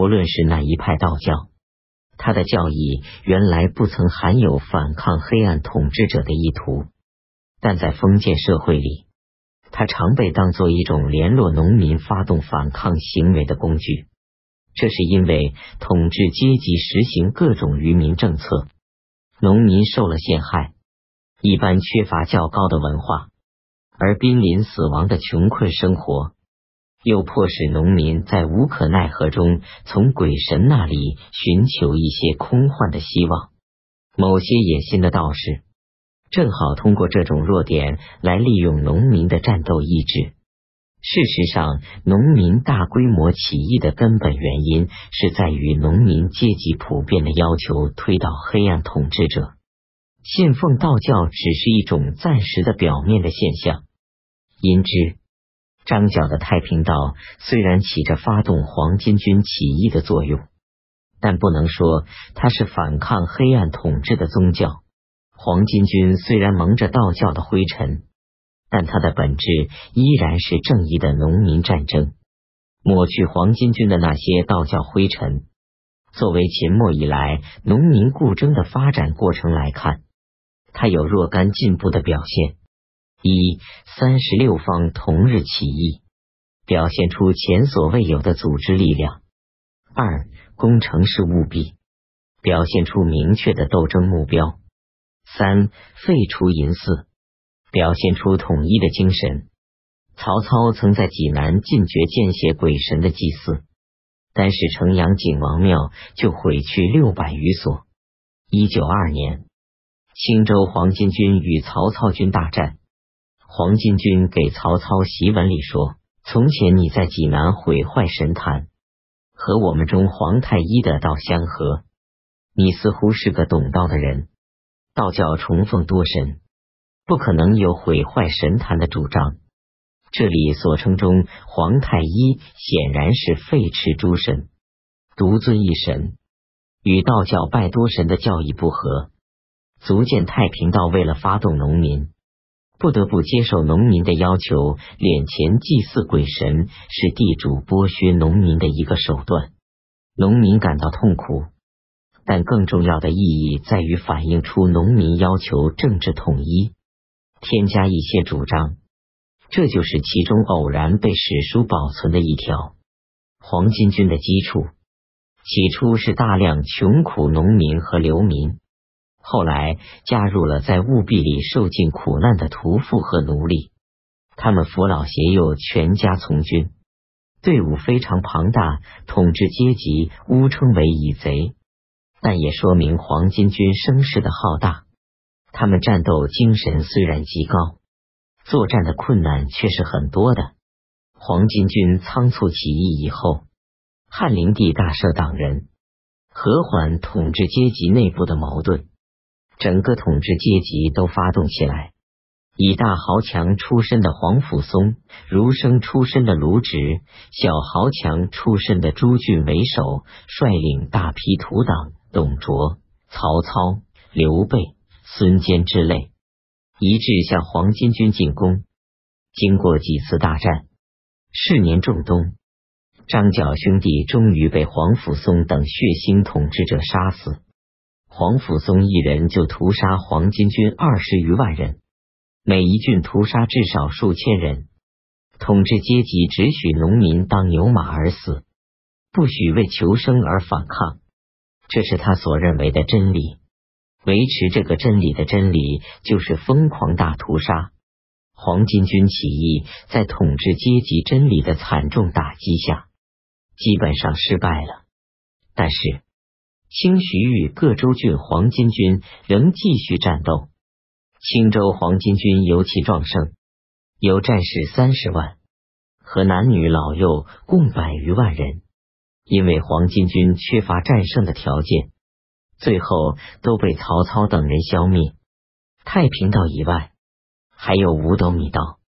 不论是哪一派道教，他的教义原来不曾含有反抗黑暗统治者的意图，但在封建社会里，他常被当作一种联络农民发动反抗行为的工具。这是因为统治阶级实行各种愚民政策，农民受了陷害，一般缺乏较高的文化，而濒临死亡的穷困生活，又迫使农民在无可奈何中从鬼神那里寻求一些空幻的希望。某些野心的道士，正好通过这种弱点来利用农民的战斗意志。事实上，农民大规模起义的根本原因是在于农民阶级普遍的要求推倒黑暗统治者。信奉道教只是一种暂时的表面的现象。因之，张角的太平道虽然起着发动黄巾军起义的作用，但不能说它是反抗黑暗统治的宗教。黄巾军虽然蒙着道教的灰尘。但它的本质依然是正义的农民战争。抹去黄巾军的那些道教灰尘，作为秦末以来农民故争的发展过程来看，它有若干进步的表现：一、三十六方同日起义，表现出前所未有的组织力量；二、攻城是务必，表现出明确的斗争目标；三、废除淫祀。表现出统一的精神。曹操曾在济南禁绝见血鬼神的祭祀，单是城阳景王庙就毁去六百余所。一九二年，青州黄巾军与曹操军大战，黄巾军给曹操檄文里说：“从前你在济南毁坏神坛，和我们中皇太一的道相合。你似乎是个懂道的人，道教崇奉多神。”不可能有毁坏神坛的主张。这里所称中皇太一，显然是废斥诸神，独尊一神，与道教拜多神的教义不合，足见太平道为了发动农民，不得不接受农民的要求，敛钱祭祀鬼神，是地主剥削农民的一个手段。农民感到痛苦，但更重要的意义在于反映出农民要求政治统一。添加一些主张，这就是其中偶然被史书保存的一条。黄巾军的基础起初是大量穷苦农民和流民，后来加入了在务必里受尽苦难的屠夫和奴隶，他们扶老携幼，全家从军，队伍非常庞大。统治阶级污称为蚁贼，但也说明黄巾军声势的浩大。他们战斗精神虽然极高，作战的困难却是很多的。黄巾军仓促起义以后，汉灵帝大赦党人，和缓统治阶级内部的矛盾，整个统治阶级都发动起来。以大豪强出身的黄甫松、儒生出身的卢植、小豪强出身的朱俊为首，率领大批土党董卓、曹操、刘备。孙坚之类，一致向黄巾军进攻。经过几次大战，是年仲冬，张角兄弟终于被黄甫松等血腥统治者杀死。黄甫松一人就屠杀黄巾军二十余万人，每一郡屠杀至少数千人。统治阶级只许农民当牛马而死，不许为求生而反抗，这是他所认为的真理。维持这个真理的真理，就是疯狂大屠杀。黄巾军起义在统治阶级真理的惨重打击下，基本上失败了。但是，清徐豫各州郡黄巾军仍继续战斗。青州黄巾军尤其壮盛，有战士三十万，和男女老幼共百余万人。因为黄巾军缺乏战胜的条件。最后都被曹操等人消灭。太平道以外，还有五斗米道，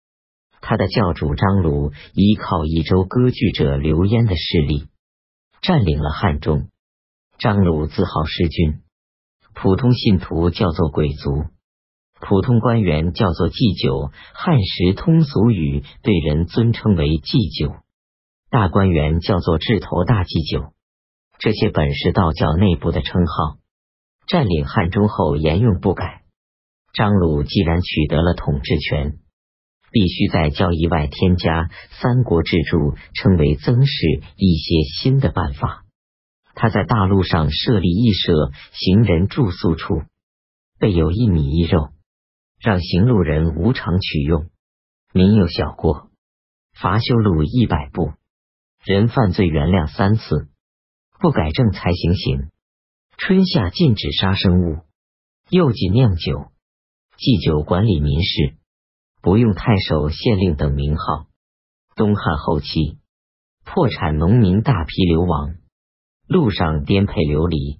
他的教主张鲁依靠益州割据者刘焉的势力，占领了汉中。张鲁自号师君，普通信徒叫做鬼族，普通官员叫做祭酒。汉时通俗语对人尊称为祭酒，大官员叫做智头大祭酒。这些本是道教内部的称号，占领汉中后沿用不改。张鲁既然取得了统治权，必须在教义外添加《三国志注》称为曾氏一些新的办法。他在大陆上设立义舍，行人住宿处备有一米一肉，让行路人无偿取用。民有小过，罚修路一百步，人犯罪原谅三次。不改正才行刑。春夏禁止杀生物，又禁酿酒，祭酒管理民事，不用太守、县令等名号。东汉后期，破产农民大批流亡，路上颠沛流离，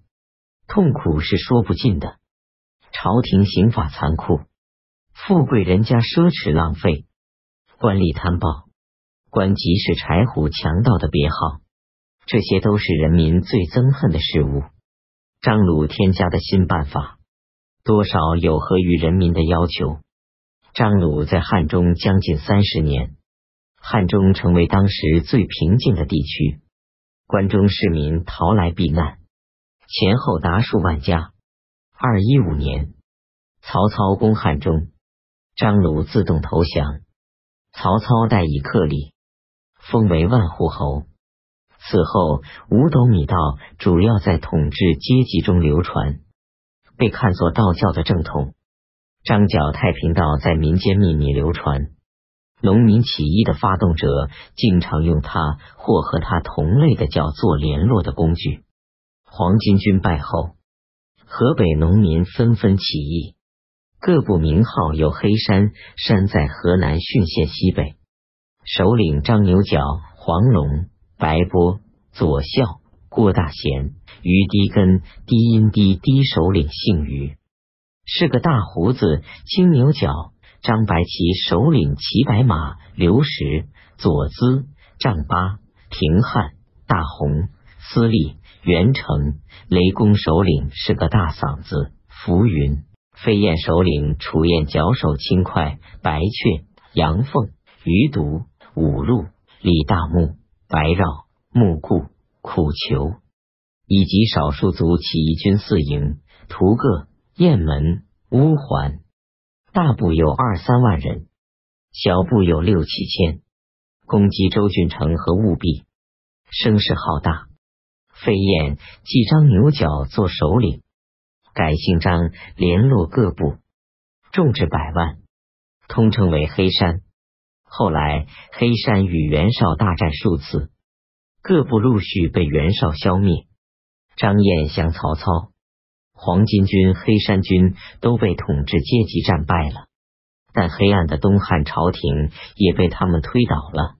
痛苦是说不尽的。朝廷刑法残酷，富贵人家奢侈浪费，官吏贪暴，官即是柴虎强盗的别号。这些都是人民最憎恨的事物。张鲁添加的新办法，多少有合于人民的要求。张鲁在汉中将近三十年，汉中成为当时最平静的地区，关中市民逃来避难，前后达数万家。二一五年，曹操攻汉中，张鲁自动投降，曹操代以克礼，封为万户侯。此后，五斗米道主要在统治阶级中流传，被看作道教的正统。张角太平道在民间秘密流传，农民起义的发动者经常用它或和它同类的叫做联络的工具。黄巾军败后，河北农民纷纷起义，各部名号有黑山，山在河南浚县西北，首领张牛角、黄龙。白波、左孝、郭大贤、于低根、低音低低首领姓于，是个大胡子、青牛角。张白旗首领骑白马，刘石、左资、丈八、平汉、大红、司隶袁成、雷公首领是个大嗓子，浮云、飞燕首领楚燕脚手轻快，白雀、杨凤、余独、五路、李大木。白绕、木固、苦求，以及少数族起义军四营：屠各、雁门、乌桓。大部有二三万人，小部有六七千，攻击周郡城和务必，声势浩大。飞燕即张牛角做首领，改姓张，联络各部，众至百万，通称为黑山。后来，黑山与袁绍大战数次，各部陆续被袁绍消灭。张燕降曹操，黄巾军、黑山军都被统治阶级战败了，但黑暗的东汉朝廷也被他们推倒了。